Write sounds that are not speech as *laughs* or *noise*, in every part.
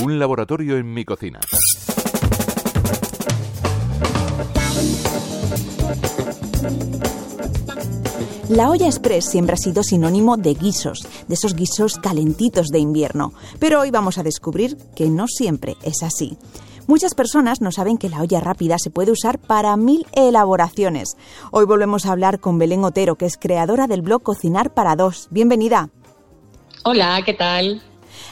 Un laboratorio en mi cocina. La olla express siempre ha sido sinónimo de guisos, de esos guisos calentitos de invierno, pero hoy vamos a descubrir que no siempre es así. Muchas personas no saben que la olla rápida se puede usar para mil elaboraciones. Hoy volvemos a hablar con Belén Otero, que es creadora del blog Cocinar para Dos. Bienvenida. Hola, ¿qué tal?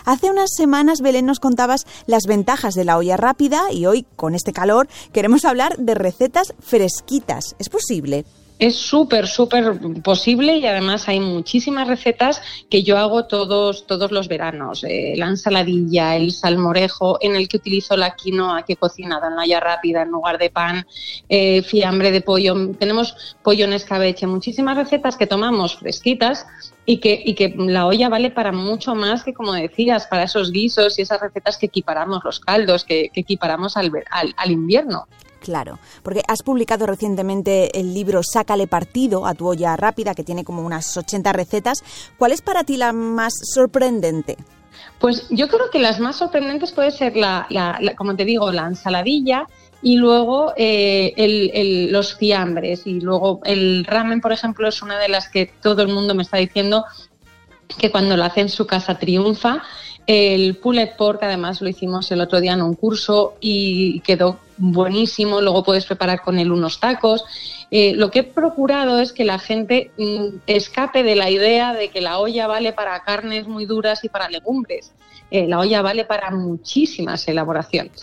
Hace unas semanas, Belén, nos contabas las ventajas de la olla rápida y hoy, con este calor, queremos hablar de recetas fresquitas. ¿Es posible? Es súper, súper posible y además hay muchísimas recetas que yo hago todos, todos los veranos. Eh, la ensaladilla, el salmorejo, en el que utilizo la quinoa que he cocinado en la olla rápida en lugar de pan, eh, fiambre de pollo. Tenemos pollo en escabeche, muchísimas recetas que tomamos fresquitas y que, y que la olla vale para mucho más que, como decías, para esos guisos y esas recetas que equiparamos, los caldos que, que equiparamos al, al, al invierno. Claro, porque has publicado recientemente el libro Sácale partido a tu olla rápida, que tiene como unas 80 recetas. ¿Cuál es para ti la más sorprendente? Pues yo creo que las más sorprendentes puede ser la, como te digo, la ensaladilla y luego eh, el, los fiambres y luego el ramen, por ejemplo, es una de las que todo el mundo me está diciendo que cuando lo hace en su casa triunfa. El pulled pork, además, lo hicimos el otro día en un curso y quedó buenísimo. Luego puedes preparar con él unos tacos. Eh, lo que he procurado es que la gente mm, escape de la idea de que la olla vale para carnes muy duras y para legumbres. Eh, la olla vale para muchísimas elaboraciones.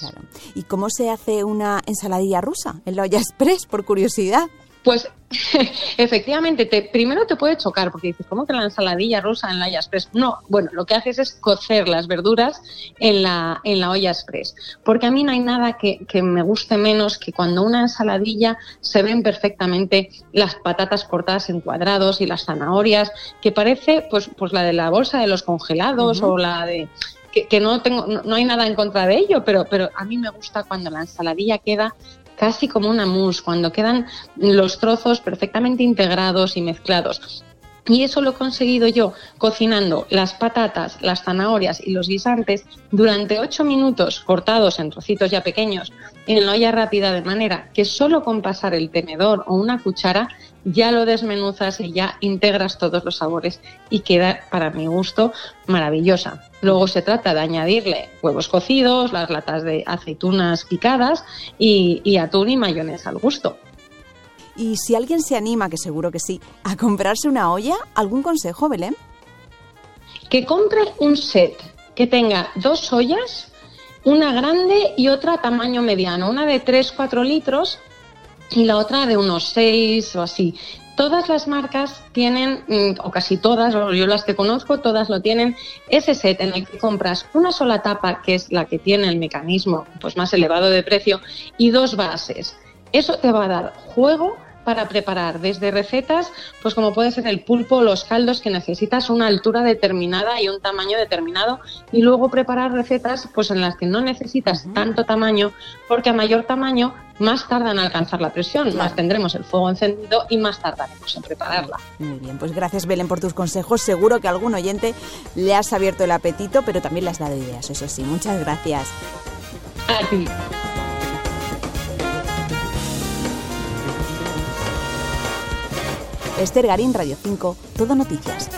¿Y cómo se hace una ensaladilla rusa en la olla express, por curiosidad? Pues *laughs* efectivamente, te, primero te puede chocar porque dices, ¿cómo que la ensaladilla rusa en la olla express? No, bueno, lo que haces es cocer las verduras en la, en la olla express. Porque a mí no hay nada que, que me guste menos que cuando una ensaladilla se ven perfectamente las patatas cortadas en cuadrados y las zanahorias, que parece pues, pues la de la bolsa de los congelados o la de que, no tengo, no, hay nada en contra de ello, pero, pero a mí me gusta cuando la ensaladilla queda casi como una mousse, cuando quedan los trozos perfectamente integrados y mezclados. Y eso lo he conseguido yo cocinando las patatas, las zanahorias y los guisantes durante ocho minutos cortados en trocitos ya pequeños en la olla rápida de manera que solo con pasar el tenedor o una cuchara ya lo desmenuzas y ya integras todos los sabores y queda para mi gusto maravillosa. Luego se trata de añadirle huevos cocidos, las latas de aceitunas picadas y, y atún y mayonesa al gusto. Y si alguien se anima, que seguro que sí, a comprarse una olla, ¿algún consejo, Belén? Que compre un set que tenga dos ollas, una grande y otra tamaño mediano, una de 3-4 litros y la otra de unos 6 o así. Todas las marcas tienen, mm, o casi todas, o yo las que conozco, todas lo tienen, ese set en el que compras una sola tapa, que es la que tiene el mecanismo pues más elevado de precio, y dos bases. Eso te va a dar juego para preparar desde recetas, pues como puede ser el pulpo, los caldos que necesitas una altura determinada y un tamaño determinado y luego preparar recetas pues en las que no necesitas tanto tamaño porque a mayor tamaño más tarda en alcanzar la presión, más tendremos el fuego encendido y más tardaremos en prepararla. Muy bien, pues gracias Belén por tus consejos. Seguro que a algún oyente le has abierto el apetito, pero también le has dado ideas, eso sí. Muchas gracias. A ti. Esther Garín, Radio 5, Todo Noticias.